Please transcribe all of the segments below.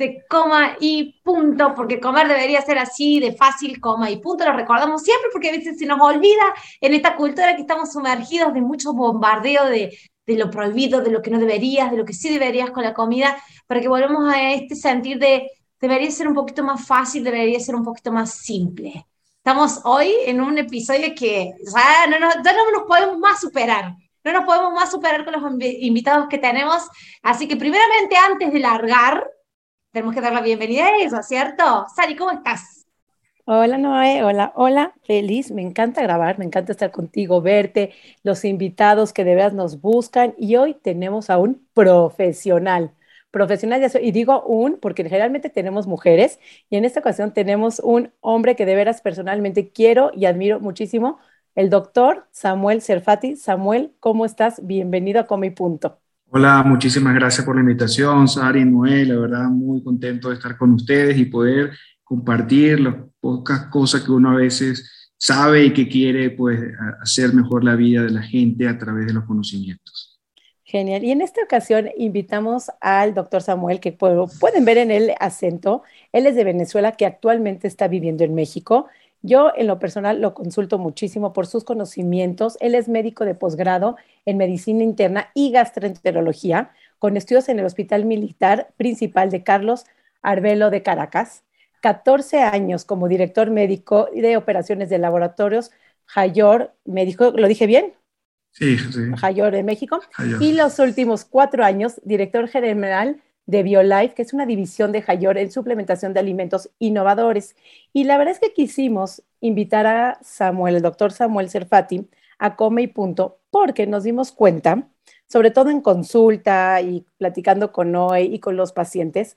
de coma y punto, porque comer debería ser así de fácil, coma y punto. Lo recordamos siempre porque a veces se nos olvida en esta cultura que estamos sumergidos de mucho bombardeo de, de lo prohibido, de lo que no deberías, de lo que sí deberías con la comida, para que volvamos a este sentir de debería ser un poquito más fácil, debería ser un poquito más simple. Estamos hoy en un episodio que ya no, ya no nos podemos más superar no nos podemos más superar con los invitados que tenemos. Así que primeramente, antes de largar, tenemos que dar la bienvenida a ellos, ¿cierto? Sari, ¿cómo estás? Hola Noé, hola, hola, feliz, me encanta grabar, me encanta estar contigo, verte, los invitados que de verdad nos buscan y hoy tenemos a un profesional, profesional, y digo un porque generalmente tenemos mujeres y en esta ocasión tenemos un hombre que de veras personalmente quiero y admiro muchísimo, el doctor Samuel Serfati. Samuel, ¿cómo estás? Bienvenido a Come Punto. Hola, muchísimas gracias por la invitación, Sari y Noel. La verdad, muy contento de estar con ustedes y poder compartir las pocas cosas que uno a veces sabe y que quiere pues, hacer mejor la vida de la gente a través de los conocimientos. Genial. Y en esta ocasión invitamos al doctor Samuel, que pueden ver en el acento. Él es de Venezuela, que actualmente está viviendo en México. Yo en lo personal lo consulto muchísimo por sus conocimientos. Él es médico de posgrado en medicina interna y gastroenterología, con estudios en el Hospital Militar Principal de Carlos Arbelo de Caracas. 14 años como director médico de operaciones de laboratorios Jayor, médico, ¿lo dije bien? Sí, sí. Jayor de México. Y los últimos cuatro años, director general de BioLife, que es una división de Hayor en suplementación de alimentos innovadores. Y la verdad es que quisimos invitar a Samuel, el doctor Samuel Serfati, a Come y Punto, porque nos dimos cuenta, sobre todo en consulta y platicando con Noé y con los pacientes,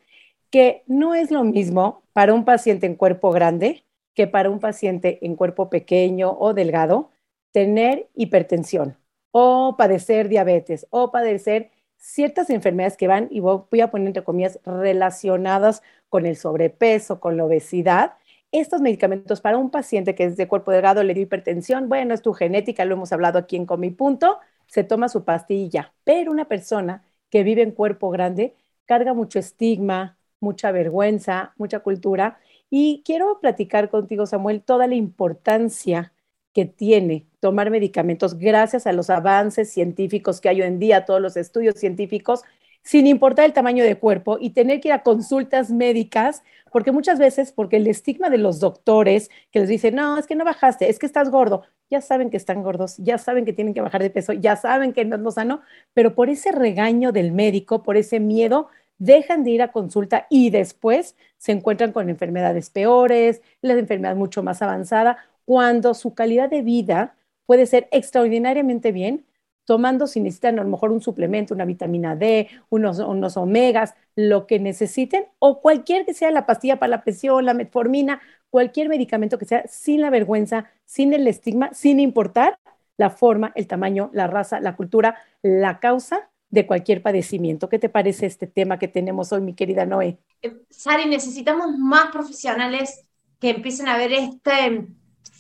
que no es lo mismo para un paciente en cuerpo grande que para un paciente en cuerpo pequeño o delgado tener hipertensión o padecer diabetes o padecer ciertas enfermedades que van, y voy a poner entre comillas, relacionadas con el sobrepeso, con la obesidad, estos medicamentos para un paciente que es de cuerpo delgado, le dio hipertensión, bueno, es tu genética, lo hemos hablado aquí en Comi Punto, se toma su pastilla, pero una persona que vive en cuerpo grande carga mucho estigma, mucha vergüenza, mucha cultura, y quiero platicar contigo, Samuel, toda la importancia que tiene tomar medicamentos gracias a los avances científicos que hay hoy en día, todos los estudios científicos, sin importar el tamaño de cuerpo y tener que ir a consultas médicas, porque muchas veces, porque el estigma de los doctores que les dicen, no, es que no bajaste, es que estás gordo, ya saben que están gordos, ya saben que tienen que bajar de peso, ya saben que no es lo sano, pero por ese regaño del médico, por ese miedo, dejan de ir a consulta y después se encuentran con enfermedades peores, la enfermedad mucho más avanzada cuando su calidad de vida puede ser extraordinariamente bien, tomando si necesitan a lo mejor un suplemento, una vitamina D, unos, unos omegas, lo que necesiten, o cualquier que sea la pastilla para la presión, la metformina, cualquier medicamento que sea, sin la vergüenza, sin el estigma, sin importar la forma, el tamaño, la raza, la cultura, la causa de cualquier padecimiento. ¿Qué te parece este tema que tenemos hoy, mi querida Noé? Eh, Sari, necesitamos más profesionales que empiecen a ver este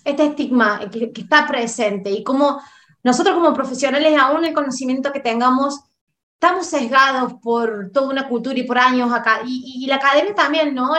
este estigma que, está presente y como nosotros como profesionales, aún el conocimiento que tengamos, estamos sesgados por toda una cultura y por años acá, y, la academia también, ¿no?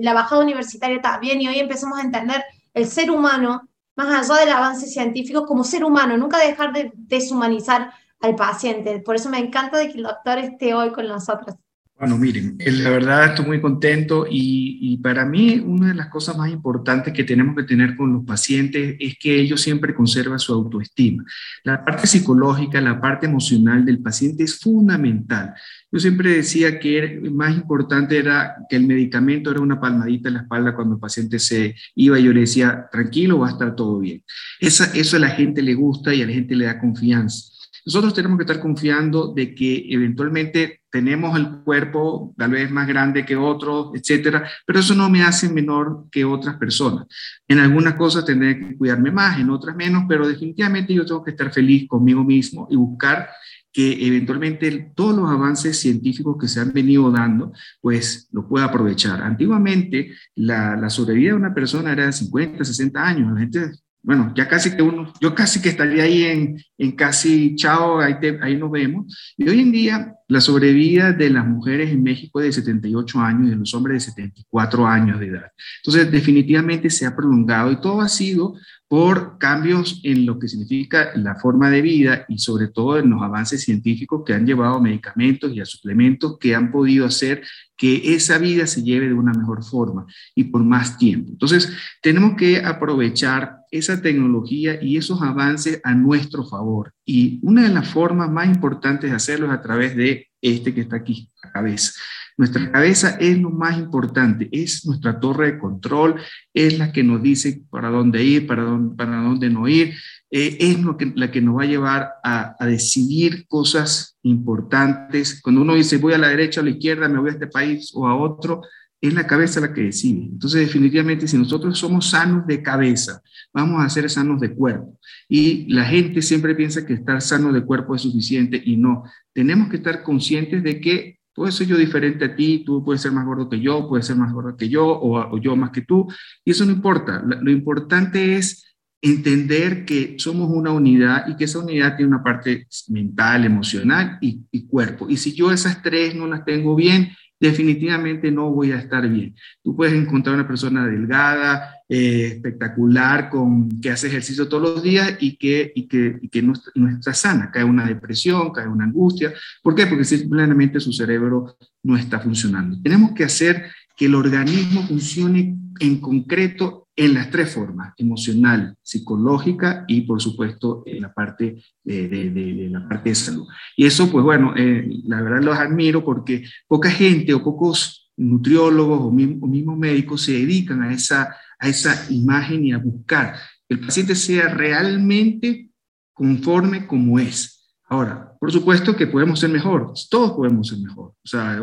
La, bajada universitaria también, y hoy empezamos a entender el ser humano, más allá del avance científico, como ser humano, nunca dejar de deshumanizar al paciente. Por eso me encanta de que el doctor esté hoy con nosotros. Bueno, miren, eh, la verdad estoy muy contento y, y, para mí una de las cosas más importantes que tenemos que tener con los pacientes es que ellos siempre conservan su autoestima. La parte psicológica, la parte emocional del paciente es fundamental. Yo siempre decía que más importante era que el medicamento era una palmadita en la espalda cuando el paciente se iba y yo le decía, tranquilo, va a estar todo bien. Esa, eso a la gente le gusta y a la gente le da confianza. Nosotros tenemos que estar confiando de que eventualmente tenemos el cuerpo tal vez más grande que otros, etcétera, pero eso no me hace menor que otras personas. En algunas cosas tendré que cuidarme más, en otras menos, pero definitivamente yo tengo que estar feliz conmigo mismo y buscar que eventualmente todos los avances científicos que se han venido dando, pues lo pueda aprovechar. Antiguamente, la, la sobrevida de una persona era de 50, 60 años. La gente bueno, ya casi que uno, yo casi que estaría ahí en, en casi chao, ahí, ahí nos vemos. Y hoy en día la sobrevida de las mujeres en México es de 78 años y de los hombres de 74 años de edad. Entonces, definitivamente se ha prolongado y todo ha sido por cambios en lo que significa la forma de vida y sobre todo en los avances científicos que han llevado a medicamentos y a suplementos que han podido hacer que esa vida se lleve de una mejor forma y por más tiempo. Entonces, tenemos que aprovechar esa tecnología y esos avances a nuestro favor. Y una de las formas más importantes de hacerlo es a través de este que está aquí, la cabeza. Nuestra cabeza es lo más importante, es nuestra torre de control, es la que nos dice para dónde ir, para dónde, para dónde no ir, eh, es lo que, la que nos va a llevar a, a, decidir cosas importantes. Cuando uno dice voy a la derecha o a la izquierda, me voy a este país o a otro, es la cabeza la que decide. Entonces, definitivamente, si nosotros somos sanos de cabeza, vamos a ser sanos de cuerpo. Y la gente siempre piensa que estar sano de cuerpo es suficiente y no. Tenemos que estar conscientes de que puedo ser yo diferente a ti, tú puedes ser más gordo que yo, puedes ser más gordo que yo o, yo más que tú. Y eso no importa. Lo, importante es entender que somos una unidad y que esa unidad tiene una parte mental, emocional y cuerpo. Y si yo esas tres no las tengo bien, definitivamente no voy a estar bien. Tú puedes encontrar una persona delgada, eh, espectacular, con, que hace ejercicio todos los días y que, y que, y que no, no, está sana, cae una depresión, cae una angustia. ¿Por qué? Porque simplemente su cerebro no está funcionando. Tenemos que hacer que el organismo funcione en concreto en las tres formas, emocional, psicológica y por supuesto en la parte de, la parte de salud. Y eso, pues bueno, eh, la verdad los admiro porque poca gente o pocos nutriólogos o, mismos médicos se dedican a esa, a esa imagen y a buscar que el paciente sea realmente conforme como es. Ahora, por supuesto que podemos ser mejor, todos podemos ser mejor. O sea,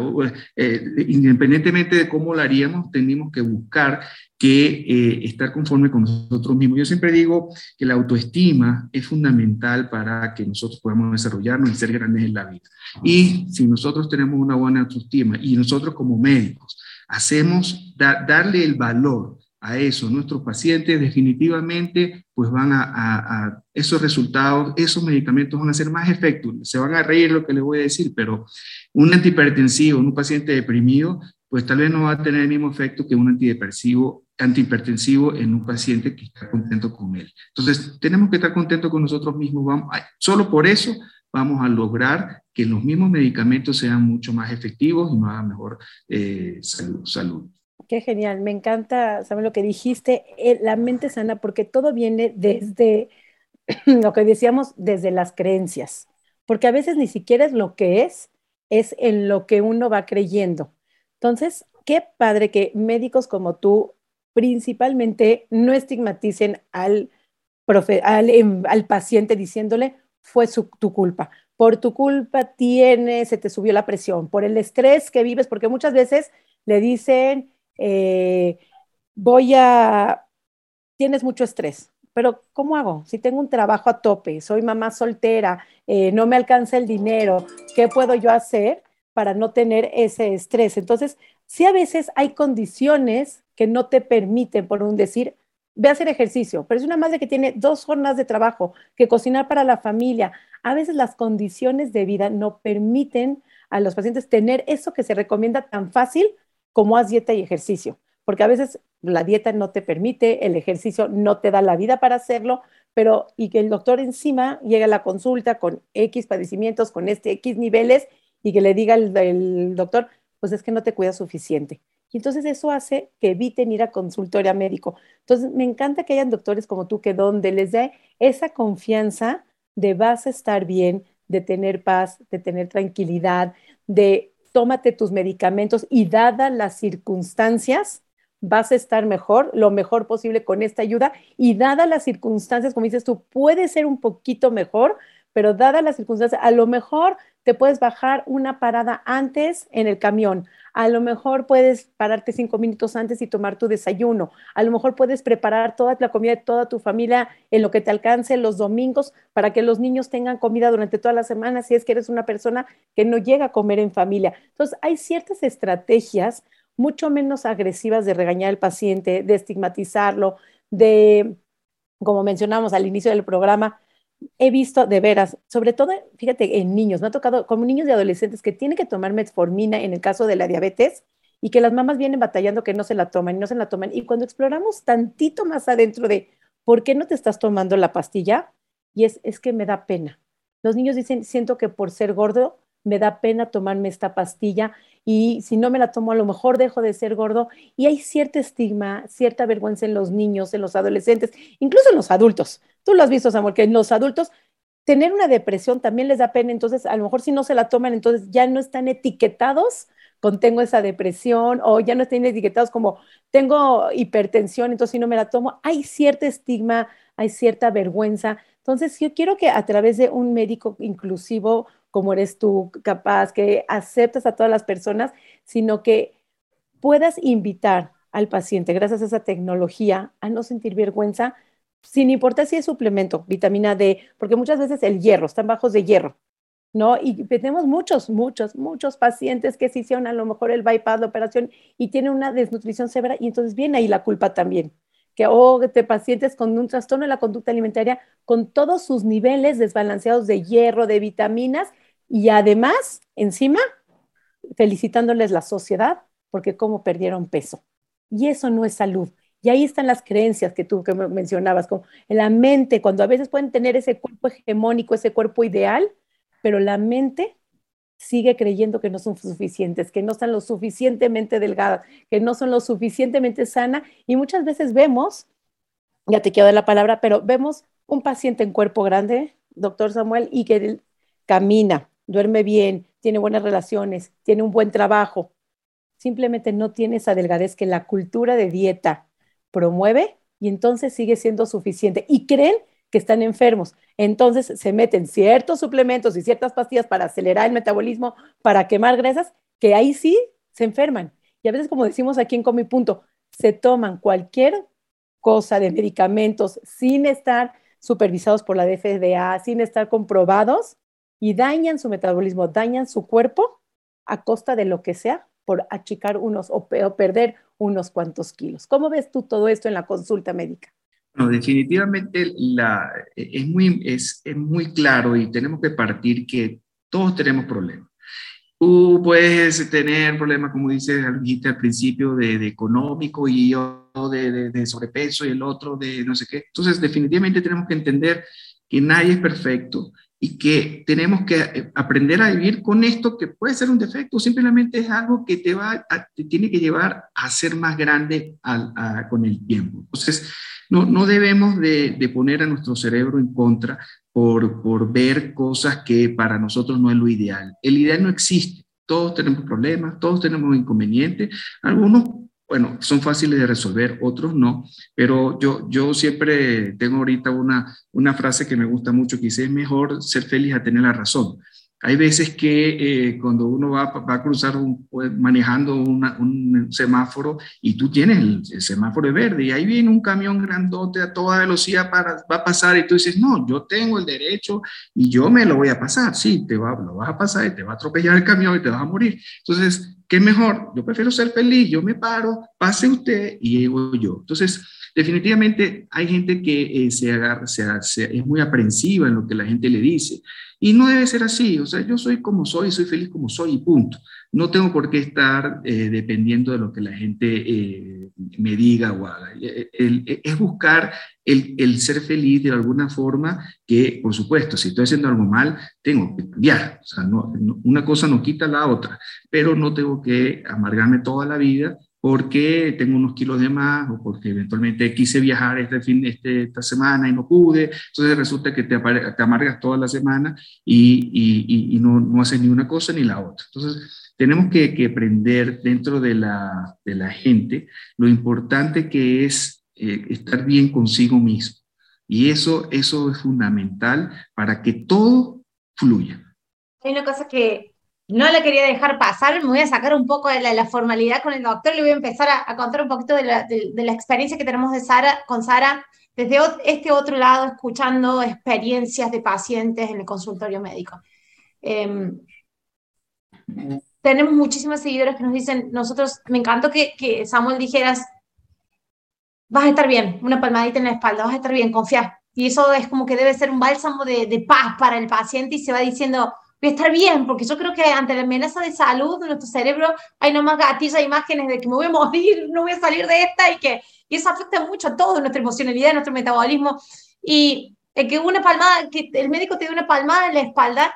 eh, independientemente de cómo lo haríamos, tenemos que buscar que eh, estar conforme con nosotros mismos. Yo siempre digo que la autoestima es fundamental para que nosotros podamos desarrollarnos y ser grandes en la vida. Y si nosotros tenemos una buena autoestima y nosotros como médicos hacemos darle el valor a eso. Nuestros pacientes definitivamente pues van a, a, esos resultados, esos medicamentos van a ser más efectivos. Se van a reír lo que les voy a decir, pero un antihipertensivo, un paciente deprimido, pues tal vez no va a tener el mismo efecto que un antidepresivo, antihipertensivo en un paciente que está contento con él. Entonces, tenemos que estar contentos con nosotros mismos. Vamos, solo por eso vamos a lograr que los mismos medicamentos sean mucho más efectivos y nos hagan mejor eh, salud. salud. Genial, me encanta, ¿sabes lo que dijiste? Eh, la mente sana, porque todo viene desde lo que decíamos, desde las creencias, porque a veces ni siquiera es lo que es, es en lo que uno va creyendo. Entonces, qué padre que médicos como tú principalmente no estigmaticen al, al, em, al paciente diciéndole, fue tu culpa. Por tu culpa tienes, se te subió la presión, por el estrés que vives, porque muchas veces le dicen, eh, voy a, tienes mucho estrés, pero ¿cómo hago? Si tengo un trabajo a tope, soy mamá soltera, eh, no me alcanza el dinero, ¿qué puedo yo hacer para no tener ese estrés? Entonces, sí a veces hay condiciones que no te permiten, por un decir, ve a hacer ejercicio, pero es una madre que tiene dos jornadas de trabajo, que cocinar para la familia. A veces las condiciones de vida no permiten a los pacientes tener eso que se recomienda tan fácil como haz dieta y ejercicio, porque a veces la dieta no te permite, el ejercicio no te da la vida para hacerlo, pero y que el doctor encima llega a la consulta con X padecimientos, con este X niveles, y que le diga el, doctor, pues es que no te cuida suficiente. Y entonces eso hace que eviten ir a consultorio médico. Entonces me encanta que hayan doctores como tú que donde les dé esa confianza de vas a estar bien, de tener paz, de tener tranquilidad, de tómate tus medicamentos y dadas las circunstancias, vas a estar mejor, lo mejor posible con esta ayuda y dadas las circunstancias, como dices tú, puede ser un poquito mejor, pero dadas las circunstancias, a lo mejor te puedes bajar una parada antes en el camión. A lo mejor puedes pararte cinco minutos antes y tomar tu desayuno. A lo mejor puedes preparar toda la comida de toda tu familia en lo que te alcance los domingos para que los niños tengan comida durante toda la semana si es que eres una persona que no llega a comer en familia. Entonces, hay ciertas estrategias mucho menos agresivas de regañar al paciente, de estigmatizarlo, de, como mencionamos al inicio del programa, he visto de veras, sobre todo, fíjate, en niños, me ha tocado como niños y adolescentes que tienen que tomar metformina en el caso de la diabetes y que las mamás vienen batallando que no se la toman y no se la toman. Y cuando exploramos tantito más adentro de por qué no te estás tomando la pastilla, y es, es que me da pena. Los niños dicen, siento que por ser gordo me da pena tomarme esta pastilla y si no me la tomo a lo mejor dejo de ser gordo y hay cierto estigma, cierta vergüenza en los niños, en los adolescentes, incluso en los adultos. Tú lo has visto, Samuel, que los adultos tener una depresión también les da pena, entonces a lo mejor si no se la toman, entonces ya no están etiquetados con tengo esa depresión o ya no están etiquetados como tengo hipertensión, entonces si no me la tomo, hay cierto estigma, hay cierta vergüenza. Entonces yo quiero que a través de un médico inclusivo como eres tú, capaz, que aceptas a todas las personas, sino que puedas invitar al paciente, gracias a esa tecnología, a no sentir vergüenza, sin importar si es suplemento, vitamina D, porque muchas veces el hierro, están bajos de hierro, ¿no? Y tenemos muchos, muchos, muchos pacientes que se hicieron a lo mejor el bypass, la operación, y tienen una desnutrición severa, y entonces viene ahí la culpa también que o oh, te pacientes con un trastorno de la conducta alimentaria con todos sus niveles desbalanceados de hierro, de vitaminas y además, encima, felicitándoles la sociedad porque cómo perdieron peso. Y eso no es salud. Y ahí están las creencias que tú que mencionabas, como en la mente, cuando a veces pueden tener ese cuerpo hegemónico, ese cuerpo ideal, pero la mente sigue creyendo que no son suficientes, que no están lo suficientemente delgadas, que no son lo suficientemente sana. Y muchas veces vemos, ya te quiero dar la palabra, pero vemos un paciente en cuerpo grande, doctor Samuel, y que camina, duerme bien, tiene buenas relaciones, tiene un buen trabajo, simplemente no tiene esa delgadez que la cultura de dieta promueve y entonces sigue siendo suficiente y creen que están enfermos. Entonces se meten ciertos suplementos y ciertas pastillas para acelerar el metabolismo, para quemar grasas, que ahí sí se enferman. Y a veces, como decimos aquí en Comi Punto, se toman cualquier cosa de medicamentos sin estar supervisados por la FDA, sin estar comprobados, y dañan su metabolismo, dañan su cuerpo a costa de lo que sea por achicar unos o, perder unos cuantos kilos. ¿Cómo ves tú todo esto en la consulta médica? Definitivamente la, es, muy, es, es muy claro y tenemos que partir que todos tenemos problemas. Tú puedes tener problemas, como dice, dijiste al principio, de, económico y yo de, de, sobrepeso y el otro de no sé qué. Entonces, definitivamente tenemos que entender que nadie es perfecto y que tenemos que eh, aprender a vivir con esto que puede ser un defecto, simplemente es algo que te, va te tiene que llevar a ser más grande con el tiempo. Entonces, no, no debemos de, de, poner a nuestro cerebro en contra por, por ver cosas que para nosotros no es lo ideal. El ideal no existe. Todos tenemos problemas, todos tenemos inconvenientes. Algunos bueno, son fáciles de resolver, otros no, pero yo, yo siempre tengo ahorita una, una frase que me gusta mucho, que dice, es mejor ser feliz a tener la razón. Hay veces que eh, cuando uno va, va, a cruzar un, pues, manejando un semáforo y tú tienes el, semáforo verde y ahí viene un camión grandote a toda velocidad para, va a pasar y tú dices, no, yo tengo el derecho y yo me lo voy a pasar. Sí, te va, lo vas a pasar y te va a atropellar el camión y te vas a morir. Entonces, ¿qué mejor? Yo prefiero ser feliz, yo me paro, pase usted y llego yo. Entonces, definitivamente hay gente que eh, se agarra, es muy aprensiva en lo que la gente le dice. Y no debe ser así, o sea, yo soy como soy, soy feliz como soy y punto. No tengo por qué estar eh, dependiendo de lo que la gente eh, me diga o haga. es buscar el, ser feliz de alguna forma que, por supuesto, si estoy haciendo algo mal, tengo que cambiar. O sea, una cosa no quita la otra, pero no tengo que amargarme toda la vida porque tengo unos kilos de más o porque eventualmente quise viajar este fin, este, esta semana y no pude. Entonces resulta que te, te amargas toda la semana y, y, y, no, no haces ni una cosa ni la otra. Entonces tenemos que, que aprender dentro de la, de la, gente lo importante que es eh, estar bien consigo mismo. Y eso, eso es fundamental para que todo fluya. hay una cosa que no la quería dejar pasar, me voy a sacar un poco de la, formalidad con el doctor, le voy a empezar a, contar un poquito de la, experiencia que tenemos de Sara, con Sara desde este otro lado, escuchando experiencias de pacientes en el consultorio médico. Em, tenemos muchísimas seguidores que nos dicen, nosotros, me encantó que, Samuel dijeras, vas a estar bien, una palmadita en la espalda, vas a estar bien, confía. Y eso es como que debe ser un bálsamo de paz para el paciente y se va diciendo, voy a estar bien, porque yo creo que ante la amenaza de salud nuestro cerebro hay nomás gatilla imágenes de que me voy a morir, no voy a salir de esta y que y eso afecta mucho a todo, nuestra emocionalidad, nuestro metabolismo. Y el que una palmada, que el médico te dé una palmada en la espalda,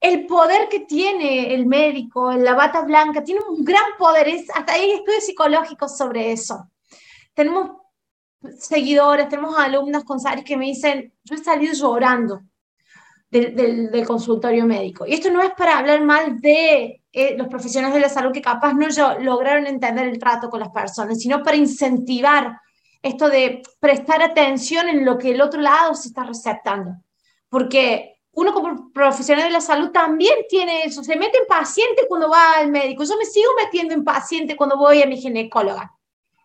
el poder que tiene el médico, la bata blanca, tiene un gran poder. Es, hasta hay estudios psicológicos sobre eso. Tenemos seguidores, tenemos alumnas con Sari que me dicen, yo he salido llorando del, del, consultorio médico. Y esto no es para hablar mal de eh, los profesionales de la salud que capaz no lograron entender el trato con las personas, sino para incentivar esto de prestar atención en lo que el otro lado se está receptando. Porque uno como profesional de la salud también tiene eso, se mete en paciente cuando va al médico. Yo me sigo metiendo en paciente cuando voy a mi ginecóloga.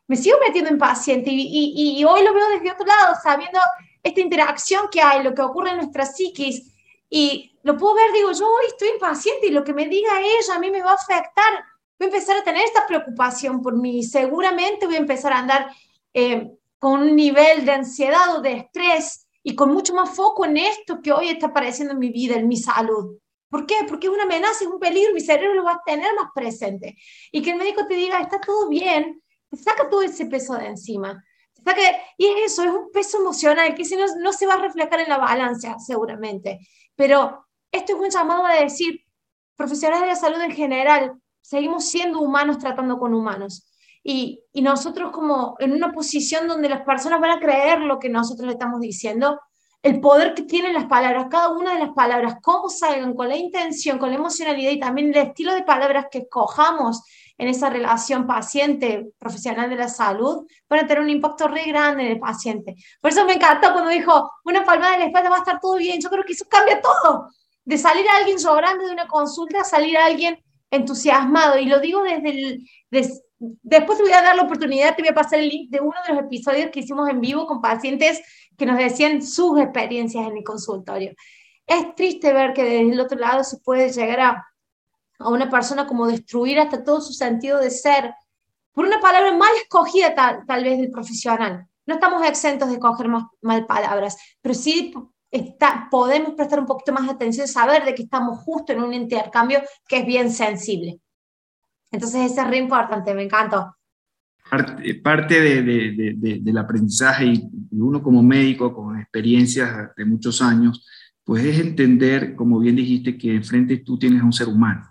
Me sigo metiendo en paciente y, y, y hoy lo veo desde otro lado, sabiendo esta interacción que hay, lo que ocurre en nuestra psiquis, y lo puedo ver, digo, yo hoy estoy impaciente y lo que me diga ella a mí me va a afectar. Voy a empezar a tener esta preocupación por mí. Seguramente voy a empezar a andar eh, con un nivel de ansiedad o de estrés y con mucho más foco en esto que hoy está apareciendo en mi vida, en mi salud. ¿Por qué? Porque es una amenaza, es un peligro, mi cerebro lo va a tener más presente. Y que el médico te diga, está todo bien, saca todo ese peso de encima. Y es eso, es un peso emocional que si no, no se va a reflejar en la balanza, seguramente. Pero esto es un llamado a decir, profesionales de la salud en general, seguimos siendo humanos tratando con humanos. Y, y, nosotros como en una posición donde las personas van a creer lo que nosotros le estamos diciendo, el poder que tienen las palabras, cada una de las palabras, cómo salgan, con la intención, con la emocionalidad y también el estilo de palabras que escojamos en esa relación paciente-profesional de la salud, van a tener un impacto re grande en el paciente. Por eso me encantó cuando dijo, una palmada de la espalda va a estar todo bien. Yo creo que eso cambia todo. De salir a alguien llorando de una consulta a salir a alguien entusiasmado. Y lo digo desde el... después te voy a dar la oportunidad, te voy a pasar el link de uno de los episodios que hicimos en vivo con pacientes que nos decían sus experiencias en el consultorio. Es triste ver que desde el otro lado se puede llegar a a una persona como destruir hasta todo su sentido de ser, por una palabra mal escogida tal, tal vez del profesional. No estamos exentos de coger más, mal palabras, pero sí está, podemos prestar un poquito más de atención, saber de que estamos justo en un intercambio que es bien sensible. Entonces, eso es re importante, me encantó. Parte de, de, de, del aprendizaje y uno como médico con experiencias de muchos años, pues es entender, como bien dijiste, que enfrente tú tienes a un ser humano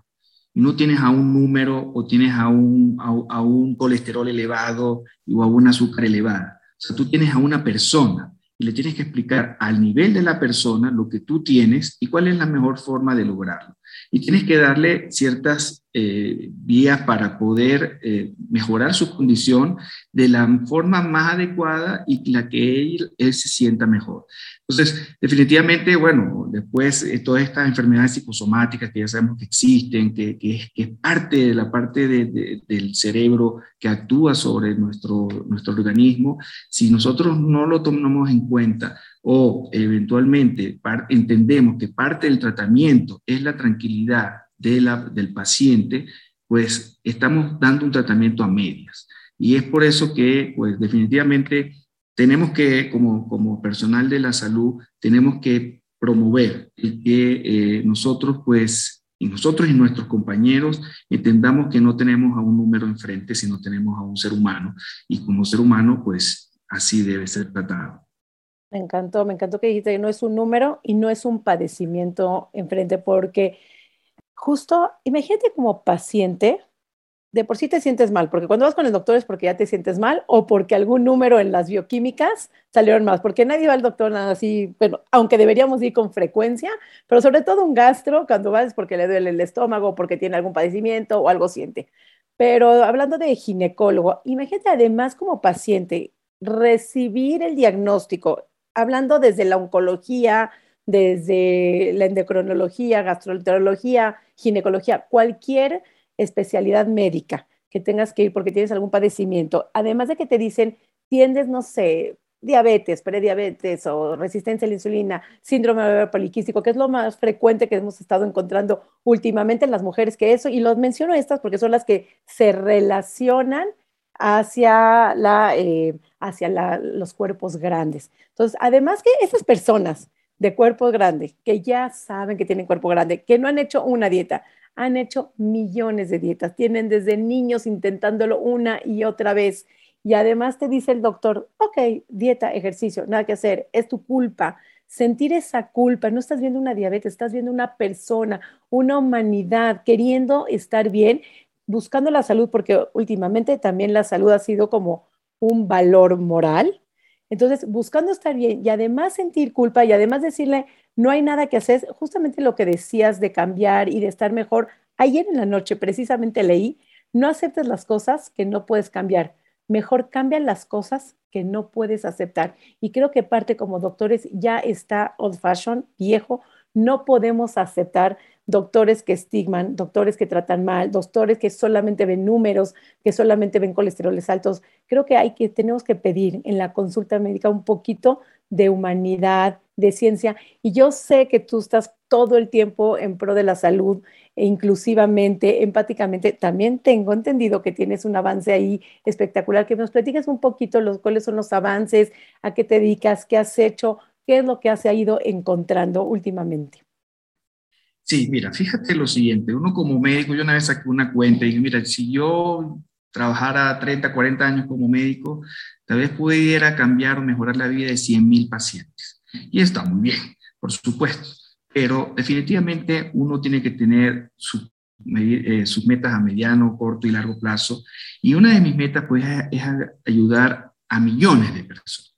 no tienes a un número o tienes a un, a, un colesterol elevado o a un azúcar elevada. O sea, tú tienes a una persona y le tienes que explicar al nivel de la persona lo que tú tienes y cuál es la mejor forma de lograrlo. Y tienes que darle ciertas eh, vías para poder eh, mejorar su condición de la forma más adecuada y la que él, se sienta mejor. Entonces, definitivamente, bueno, después eh, todas estas enfermedades psicosomáticas que ya sabemos que existen, que, que, es, parte de la parte del cerebro que actúa sobre nuestro, nuestro organismo, si nosotros no lo tomamos en cuenta o eventualmente entendemos que parte del tratamiento es la tranquilidad de la, del paciente, pues estamos dando un tratamiento a medias. Y es por eso que, pues definitivamente, tenemos que, como, como personal de la salud, tenemos que promover que eh, nosotros, pues, y nosotros y nuestros compañeros entendamos que no tenemos a un número enfrente, sino tenemos a un ser humano. Y como ser humano, pues, así debe ser tratado. Me encantó, me encantó que dijiste que no es un número y no es un padecimiento enfrente, porque justo, imagínate como paciente, de por sí te sientes mal, porque cuando vas con el doctor es porque ya te sientes mal o porque algún número en las bioquímicas salieron más, porque nadie va al doctor nada así, pero aunque deberíamos ir con frecuencia, pero sobre todo un gastro, cuando vas es porque le duele el estómago, porque tiene algún padecimiento o algo siente. Pero hablando de ginecólogo, imagínate además como paciente recibir el diagnóstico, hablando desde la oncología, desde la endocrinología, gastroenterología, ginecología, cualquier especialidad médica que tengas que ir porque tienes algún padecimiento. Además de que te dicen, tiendes, no sé, diabetes, prediabetes o resistencia a la insulina, síndrome poliquístico, que es lo más frecuente que hemos estado encontrando últimamente en las mujeres que eso, y los menciono estas porque son las que se relacionan hacia, la, eh, hacia los cuerpos grandes. Entonces, además que esas personas de cuerpo grande, que ya saben que tienen cuerpo grande, que no han hecho una dieta, han hecho millones de dietas, tienen desde niños intentándolo una y otra vez y además te dice el doctor, ok, dieta, ejercicio, nada que hacer, es tu culpa. Sentir esa culpa, no estás viendo una diabetes, estás viendo una persona, una humanidad queriendo estar bien, buscando la salud, porque últimamente también la salud ha sido como un valor moral. Entonces, buscando estar bien y además sentir culpa y además decirle, no hay nada que hacer, justamente lo que decías de cambiar y de estar mejor. Ayer en la noche precisamente leí, no aceptes las cosas que no puedes cambiar mejor cambian las cosas que no puedes aceptar. Y creo que parte como doctores ya está old fashion, viejo, no podemos aceptar doctores que estigman, doctores que tratan mal, doctores que solamente ven números, que solamente ven colesteroles altos. Creo que hay que tenemos que pedir en la consulta médica un poquito de humanidad, de ciencia. Y yo sé que tú estás todo el tiempo en pro de la salud, e inclusivamente, empáticamente. También tengo entendido que tienes un avance ahí espectacular. Que nos platiques un poquito los, cuáles son los avances, a qué te dedicas, qué has hecho, qué es lo que has ido encontrando últimamente. Sí, mira, fíjate lo siguiente, uno como médico, yo una vez saqué una cuenta y dije, mira, si yo trabajara 30, 40 años como médico, tal vez pudiera cambiar o mejorar la vida de 100 mil pacientes. Y está muy bien, por supuesto, pero definitivamente uno tiene que tener eh, sus metas a mediano, corto y largo plazo. Y una de mis metas pues, es ayudar a millones de personas.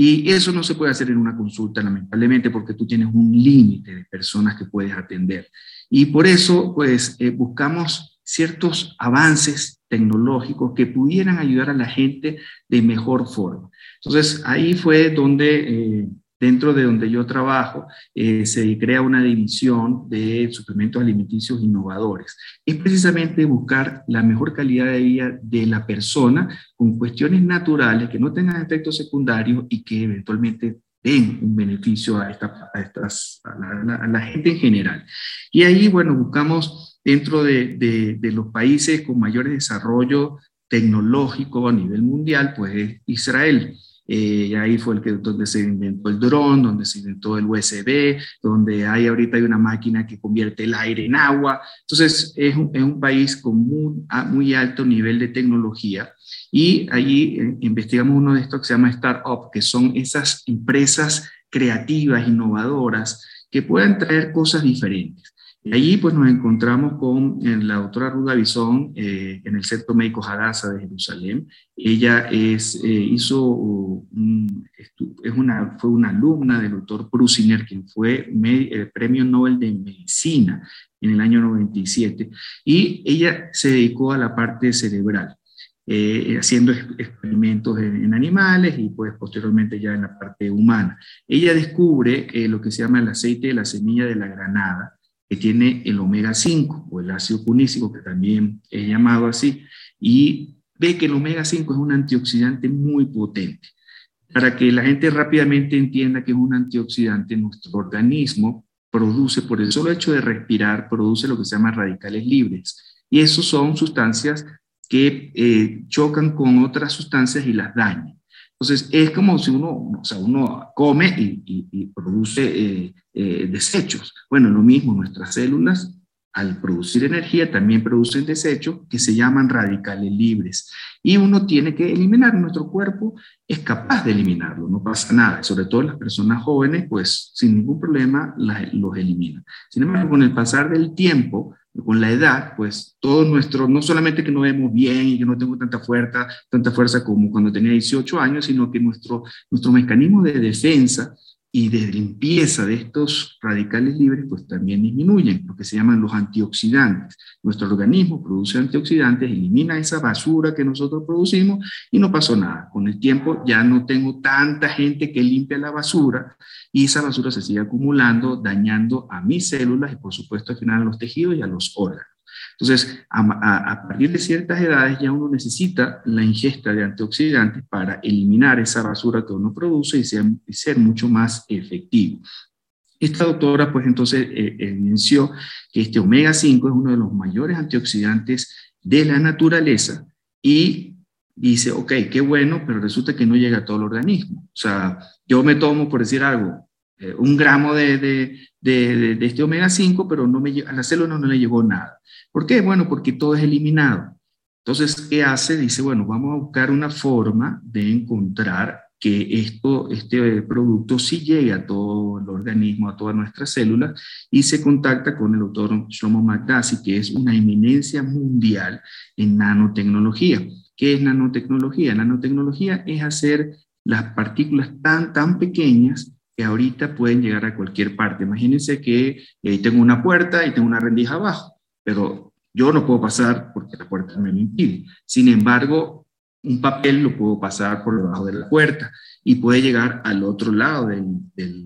Y eso no se puede hacer en una consulta, lamentablemente, porque tú tienes un límite de personas que puedes atender. Y por eso, pues, eh, buscamos ciertos avances tecnológicos que pudieran ayudar a la gente de mejor forma. Entonces, ahí fue donde eh, Dentro de donde yo trabajo, eh, se crea una división de suplementos alimenticios innovadores. Es precisamente buscar la mejor calidad de vida de la persona con cuestiones naturales que no tengan efectos secundarios y que eventualmente den un beneficio a, esta, a, estas, a, la, gente en general. Y ahí, bueno, buscamos dentro de, de, los países con mayor desarrollo tecnológico a nivel mundial, pues Israel. Eh, y ahí fue el que, donde se inventó el dron, donde se inventó el USB, donde hay ahorita hay una máquina que convierte el aire en agua. Entonces, es un, es un país con muy, muy, alto nivel de tecnología. Y allí eh, investigamos uno de estos que se llama Startup, que son esas empresas creativas, innovadoras, que puedan traer cosas diferentes. Allí pues nos encontramos con eh, la doctora Ruda Bison eh, en el Centro Médico Hadassah de Jerusalén. Ella es, eh, hizo es una, fue una alumna del doctor Prusiner, quien fue el premio Nobel de Medicina en el año 97, y ella se dedicó a la parte cerebral. haciendo experimentos en, animales y pues posteriormente ya en la parte humana. Ella descubre lo que se llama el aceite de la semilla de la granada, que tiene el omega 5 o el ácido punícico, que también es llamado así, y ve que el omega 5 es un antioxidante muy potente. Para que la gente rápidamente entienda que es un antioxidante, nuestro organismo produce, por el solo hecho de respirar, produce lo que se llama radicales libres. Y esos son sustancias que eh, chocan con otras sustancias y las dañan. Entonces, es como si uno, o sea, uno come y, produce eh, eh, desechos. Bueno, lo mismo, nuestras células, al producir energía, también producen desechos que se llaman radicales libres. Y uno tiene que eliminar, nuestro cuerpo es capaz de eliminarlo, no pasa nada. Sobre todo las personas jóvenes, pues sin ningún problema los eliminan. Sin embargo, con el pasar del tiempo, con la edad, pues todo nuestro, no solamente que no vemos bien y que no tengo tanta fuerza, tanta fuerza como cuando tenía 18 años, sino que nuestro, nuestro mecanismo de defensa y de limpieza de estos radicales libres, pues también disminuyen, lo que se llaman los antioxidantes. Nuestro organismo produce antioxidantes, elimina esa basura que nosotros producimos y no pasó nada. Con el tiempo ya no tengo tanta gente que limpia la basura y esa basura se sigue acumulando, dañando a mis células y por supuesto al final a los tejidos y a los órganos. Entonces, a, partir de ciertas edades ya uno necesita la ingesta de antioxidantes para eliminar esa basura que uno produce y ser, mucho más efectivo. Esta doctora, pues entonces, eh, evidenció que este omega 5 es uno de los mayores antioxidantes de la naturaleza y dice, ok, qué bueno, pero resulta que no llega a todo el organismo. O sea, yo me tomo, por decir algo, eh, un gramo de, de, de, este omega 5, pero no me, a la célula no le llegó nada. ¿Por qué? Bueno, porque todo es eliminado. Entonces, ¿qué hace? Dice, bueno, vamos a buscar una forma de encontrar que esto, este producto sí llegue a todo el organismo, a todas nuestras células, y se contacta con el doctor Shlomo Magdassi, que es una eminencia mundial en nanotecnología. ¿Qué es nanotecnología? Nanotecnología es hacer las partículas tan, tan pequeñas que ahorita pueden llegar a cualquier parte. Imagínense que eh, tengo una puerta y tengo una rendija abajo, pero yo no puedo pasar porque la puerta me lo impide. Sin embargo, un papel lo puedo pasar por debajo de la puerta y puede llegar al otro lado de,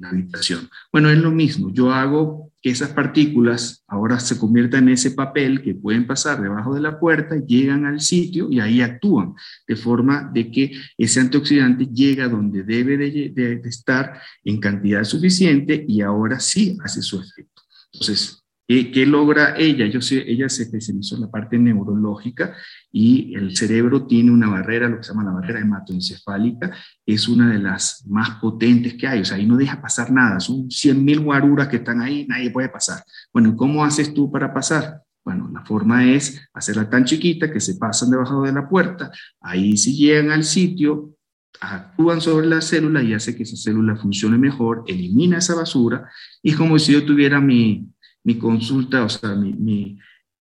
la habitación. Bueno, es lo mismo. Yo hago que esas partículas ahora se conviertan en ese papel que pueden pasar debajo de la puerta, llegan al sitio y ahí actúan, de forma de que ese antioxidante llega donde debe de estar en cantidad suficiente y ahora sí hace su efecto. Entonces, ¿Qué, logra ella? Yo sé, ella se especializó en la parte neurológica y el cerebro tiene una barrera, lo que se llama la barrera hematoencefálica, es una de las más potentes que hay, o sea, ahí no deja pasar nada, son 100.000 guaruras que están ahí, nadie puede pasar. Bueno, ¿cómo haces tú para pasar? Bueno, la forma es hacerla tan chiquita que se pasan debajo de la puerta, ahí si llegan al sitio, actúan sobre la célula y hace que esa célula funcione mejor, elimina esa basura, y como si yo tuviera mi, mi consulta, o sea, mi,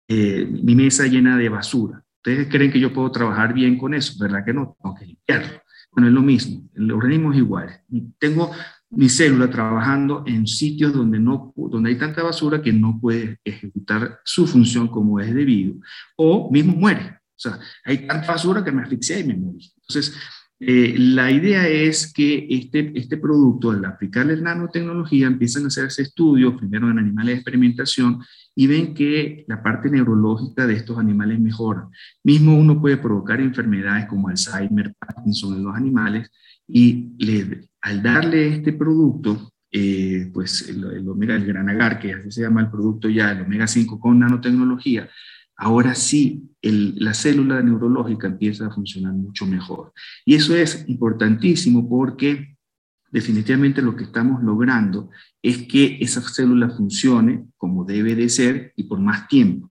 eh, mi, mesa llena de basura. ¿Ustedes creen que yo puedo trabajar bien con eso? ¿Verdad que no? Tengo que limpiarlo. Bueno, es lo mismo, el organismo es igual. Tengo mi célula trabajando en sitios donde, no, donde hay tanta basura que no puede ejecutar su función como es debido, o mismo muere. O sea, hay tanta basura que me asfixia y me morí. Entonces, eh, la idea es que este, este producto, al aplicarle nanotecnología, empiezan a hacerse estudios, primero en animales de experimentación, y ven que la parte neurológica de estos animales mejora. Mismo uno puede provocar enfermedades como Alzheimer, Parkinson en los animales, y al darle este producto, eh, pues el, el, omega, el gran agar, que así se llama el producto ya, el omega 5 con nanotecnología, ahora sí la célula neurológica empieza a funcionar mucho mejor. Y eso es importantísimo porque definitivamente lo que estamos logrando es que esa célula funcione como debe de ser y por más tiempo.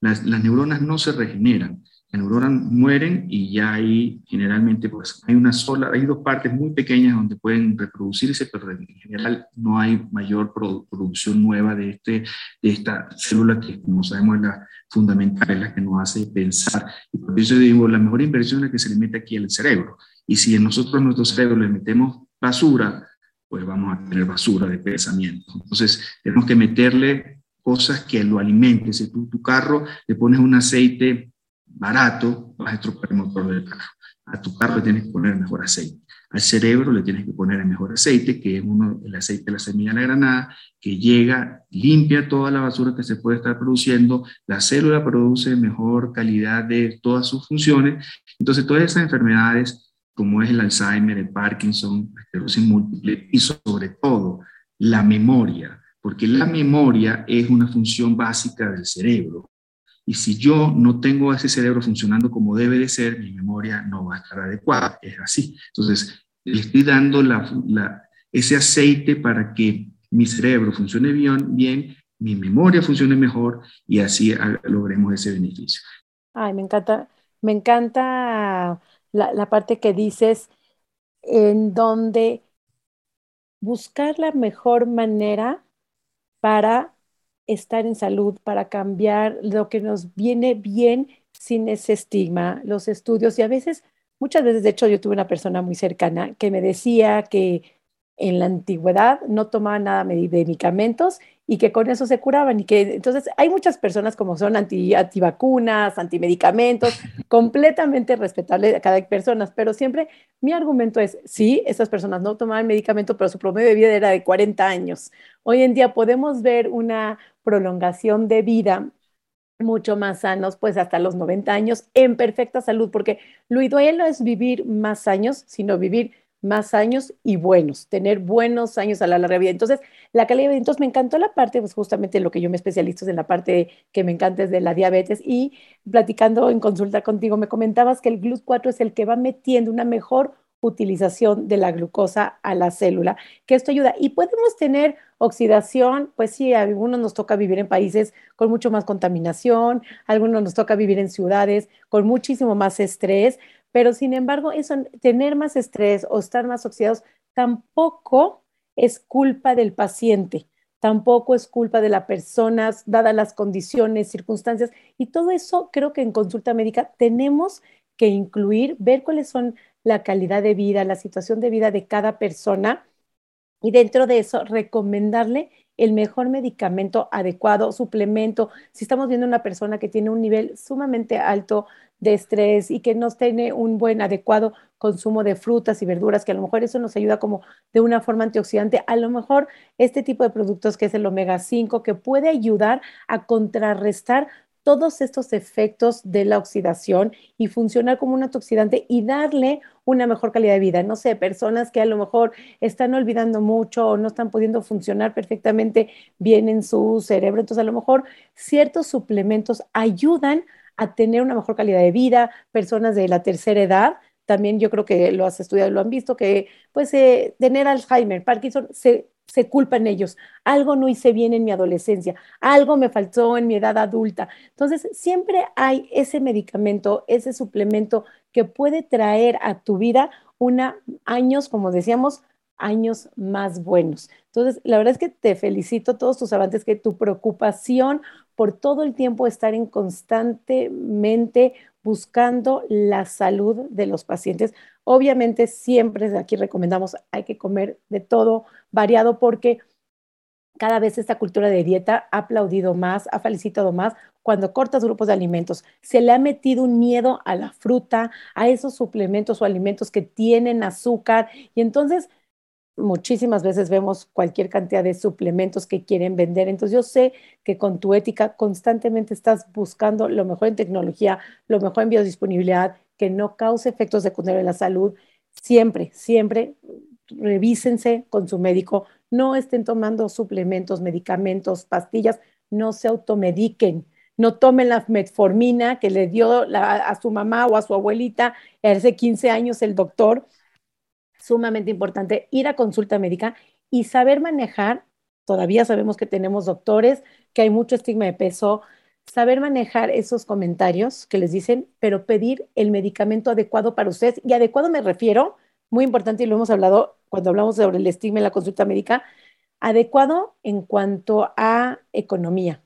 las neuronas no se regeneran, las neuronas mueren y ya hay generalmente pues hay una sola, hay dos partes muy pequeñas donde pueden reproducirse, pero en general no hay mayor producción nueva de, este, de esta célula que como sabemos es la fundamental, es la que nos hace pensar. Y por eso digo, la mejor inversión es que se le mete aquí al cerebro. Y si en nosotros, en nuestro cerebro, le metemos basura, pues vamos a tener basura de pensamiento. Entonces, tenemos que meterle cosas que lo alimenten. Si tú tu carro le pones un aceite barato, vas a estropear el motor del carro. A tu carro le tienes que poner mejor aceite. Al cerebro le tienes que poner el mejor aceite, que es uno, el aceite de la semilla de la granada, que llega, limpia toda la basura que se puede estar produciendo, la célula produce mejor calidad de todas sus funciones. Entonces, todas esas enfermedades, como es el Alzheimer, el Parkinson, la esclerosis múltiple y sobre todo la memoria, porque la memoria es una función básica del cerebro. Y si yo no tengo ese cerebro funcionando como debe de ser, mi memoria no va a estar adecuada. Es así. Entonces, le estoy dando ese aceite para que mi cerebro funcione bien, bien, mi memoria funcione mejor y así logremos ese beneficio. Ay, me encanta, me encanta la, la parte que dices en donde buscar la mejor manera para estar en salud, para cambiar lo que nos viene bien sin ese estigma, los estudios. Y a veces, muchas veces, de hecho, yo tuve una persona muy cercana que me decía que en la antigüedad no tomaban nada de medicamentos y que con eso se curaban. Y que entonces hay muchas personas como son anti, antivacunas, antimedicamentos, completamente respetables a cada persona, pero siempre mi argumento es, sí, esas personas no tomaban medicamento, pero su promedio de vida era de 40 años. Hoy en día podemos ver una prolongación de vida mucho más sanos, pues hasta los 90 años, en perfecta salud, porque lo ideal no es vivir más años, sino vivir más años y buenos, tener buenos años a la larga vida. Entonces, la calidad de vida, entonces me encantó la parte, pues justamente lo que yo me especializo es en la parte que me encanta es de la diabetes y platicando en consulta contigo, me comentabas que el GLUT4 es el que va metiendo una mejor utilización de la glucosa a la célula, que esto ayuda. Y podemos tener oxidación, pues sí, a algunos nos toca vivir en países con mucho más contaminación, a algunos nos toca vivir en ciudades con muchísimo más estrés, pero sin embargo, eso, tener más estrés o estar más oxidados tampoco es culpa del paciente, tampoco es culpa de la persona, dadas las condiciones, circunstancias, y todo eso creo que en consulta médica tenemos que incluir, ver cuáles son la calidad de vida, la situación de vida de cada persona y dentro de eso recomendarle el mejor medicamento adecuado, suplemento. Si estamos viendo una persona que tiene un nivel sumamente alto de estrés y que no tiene un buen, adecuado consumo de frutas y verduras, que a lo mejor eso nos ayuda como de una forma antioxidante, a lo mejor este tipo de productos que es el omega 5, que puede ayudar a contrarrestar todos estos efectos de la oxidación y funcionar como un antioxidante y darle una mejor calidad de vida. No sé, personas que a lo mejor están olvidando mucho o no están pudiendo funcionar perfectamente bien en su cerebro. Entonces, a lo mejor ciertos suplementos ayudan a tener una mejor calidad de vida, personas de la tercera edad, también yo creo que lo has estudiado, lo han visto, que pues eh, tener Alzheimer, Parkinson, se, se culpan ellos. Algo no hice bien en mi adolescencia, algo me faltó en mi edad adulta. Entonces, siempre hay ese medicamento, ese suplemento que puede traer a tu vida una años, como decíamos, años más buenos. Entonces, la verdad es que te felicito todos tus avances, que tu preocupación por todo el tiempo estar en constantemente buscando la salud de los pacientes. Obviamente, siempre aquí recomendamos, hay que comer de todo variado porque cada vez esta cultura de dieta ha aplaudido más, ha felicitado más cuando cortas grupos de alimentos. Se le ha metido un miedo a la fruta, a esos suplementos o alimentos que tienen azúcar y entonces muchísimas veces vemos cualquier cantidad de suplementos que quieren vender. Entonces yo sé que con tu ética constantemente estás buscando lo mejor en tecnología, lo mejor en biodisponibilidad, que no cause efectos secundarios en la salud. Siempre, siempre revísense con su médico. No estén tomando suplementos, medicamentos, pastillas. No se automediquen. No tomen la metformina que le dio a su mamá o a su abuelita hace 15 años el doctor sumamente importante ir a consulta médica y saber manejar, todavía sabemos que tenemos doctores, que hay mucho estigma de peso, saber manejar esos comentarios que les dicen, pero pedir el medicamento adecuado para ustedes. Y adecuado me refiero, muy importante y lo hemos hablado cuando hablamos sobre el estigma en la consulta médica, adecuado en cuanto a economía,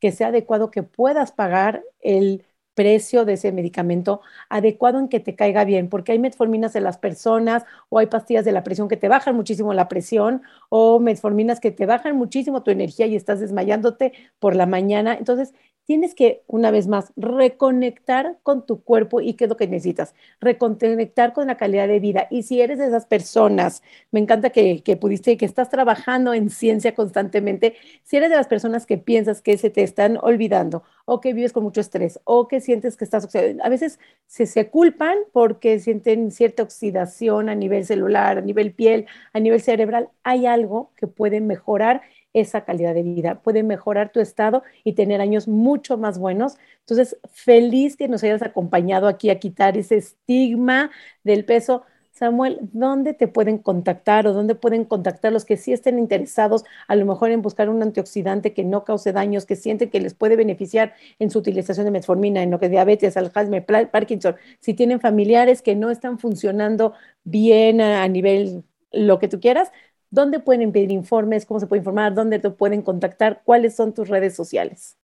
que sea adecuado que puedas pagar el precio de ese medicamento adecuado en que te caiga bien, porque hay metforminas en las personas o hay pastillas de la presión que te bajan muchísimo la presión o metforminas que te bajan muchísimo tu energía y estás desmayándote por la mañana. Entonces, tienes que, una vez más, reconectar con tu cuerpo y qué es lo que necesitas, reconectar con la calidad de vida. Y si eres de esas personas, me encanta que, que pudiste, que estás trabajando en ciencia constantemente, si eres de las personas que piensas que se te están olvidando o que vives con mucho estrés o que sientes que estás oxidado, a veces se, se culpan porque sienten cierta oxidación a nivel celular, a nivel piel, a nivel cerebral, hay algo que puede mejorar esa calidad de vida, puede mejorar tu estado y tener años mucho más buenos. Entonces, feliz que nos hayas acompañado aquí a quitar ese estigma del peso. Samuel, ¿dónde te pueden contactar o dónde pueden contactar los que sí estén interesados a lo mejor en buscar un antioxidante que no cause daños, que sienten que les puede beneficiar en su utilización de metformina, en lo que es diabetes, Alzheimer, Parkinson? Si tienen familiares que no están funcionando bien a nivel lo que tú quieras, ¿Dónde pueden pedir informes? ¿Cómo se puede informar? ¿Dónde te pueden contactar? ¿Cuáles son tus redes sociales?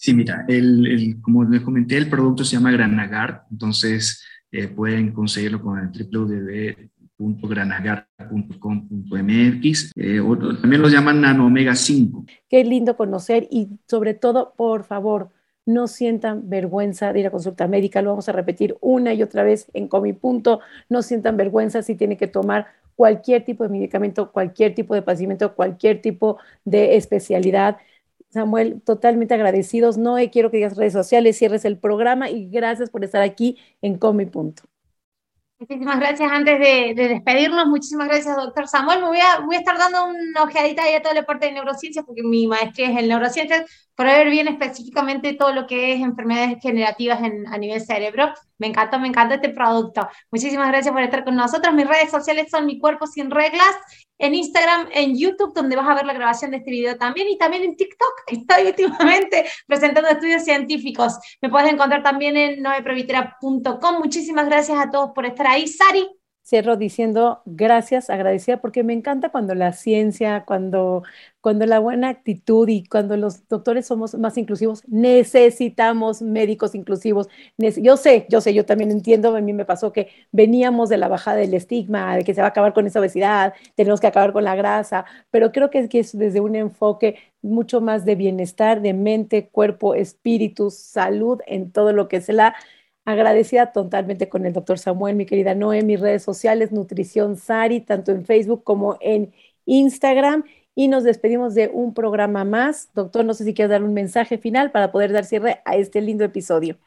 Sí, mira, el, como les comenté, el producto se llama Granagar, entonces eh, pueden conseguirlo con el www.granagar.com.mx, eh, también lo llaman Nano Omega 5. Qué lindo conocer y sobre todo, por favor, no sientan vergüenza de ir a consulta médica, lo vamos a repetir una y otra vez en Comi Punto, no sientan vergüenza si tienen que tomar cualquier tipo de medicamento, cualquier tipo de padecimiento, cualquier tipo de especialidad. Samuel, totalmente agradecidos. No quiero que digas redes sociales, cierres el programa y gracias por estar aquí en Comi Punto. Muchísimas gracias. Antes de, despedirnos, muchísimas gracias, doctor Samuel. Me voy a, voy a estar dando una ojeadita ahí a toda la parte de neurociencias, porque mi maestría es en neurociencias, para ver bien específicamente todo lo que es enfermedades generativas en, a nivel cerebro. Me encanta, me encanta este producto. Muchísimas gracias por estar con nosotros. Mis redes sociales son Mi Cuerpo Sin Reglas, en Instagram, en YouTube, donde vas a ver la grabación de este video también, y también en TikTok. Estoy últimamente presentando estudios científicos. Me puedes encontrar también en noeprevitera.com. Muchísimas gracias a todos por estar ahí. Sari, cierro diciendo gracias, agradecida, porque me encanta cuando la ciencia, cuando, cuando la buena actitud y cuando los doctores somos más inclusivos, necesitamos médicos inclusivos. Yo sé, yo sé, yo también entiendo, a mí me pasó que veníamos de la bajada del estigma, de que se va a acabar con esa obesidad, tenemos que acabar con la grasa, pero creo que es, que es desde un enfoque mucho más de bienestar, de mente, cuerpo, espíritu, salud, en todo lo que es la Agradecida totalmente con el doctor Samuel, mi querida Noé, mis redes sociales, Nutrición Sari, tanto en Facebook como en Instagram. Y nos despedimos de un programa más. Doctor, no sé si quieres dar un mensaje final para poder dar cierre a este lindo episodio.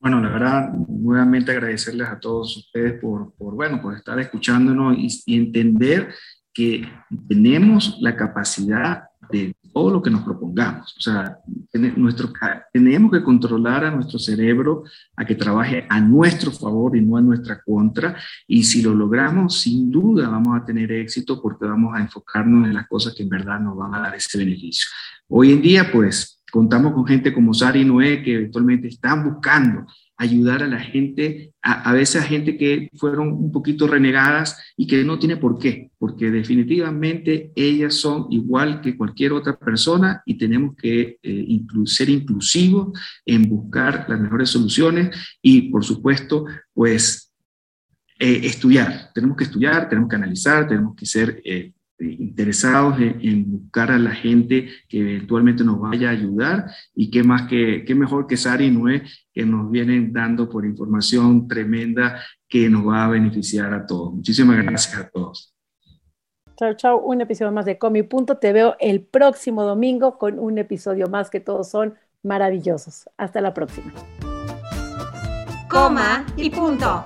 Bueno, la verdad, nuevamente agradecerles a todos ustedes por, por bueno, por estar escuchándonos y entender que tenemos la capacidad de todo lo que nos propongamos. O sea, nuestro, tenemos que controlar a nuestro cerebro a que trabaje a nuestro favor y no a nuestra contra. Y si lo logramos, sin duda vamos a tener éxito porque vamos a enfocarnos en las cosas que en verdad nos van a dar ese beneficio. Hoy en día, pues, contamos con gente como Sari y Noé que eventualmente están buscando ayudar a la gente, a, veces a gente que fueron un poquito renegadas y que no tiene por qué, porque definitivamente ellas son igual que cualquier otra persona y tenemos que eh, ser inclusivos en buscar las mejores soluciones y, por supuesto, pues eh, estudiar. Tenemos que estudiar, tenemos que analizar, tenemos que ser eh, interesados en, buscar a la gente que eventualmente nos vaya a ayudar y qué más que, qué mejor que Sari y Noé que nos vienen dando por información tremenda que nos va a beneficiar a todos. Muchísimas gracias a todos. Chao, chao. Un episodio más de Comi Punto. Te veo el próximo domingo con un episodio más que todos son maravillosos. Hasta la próxima. Coma y punto.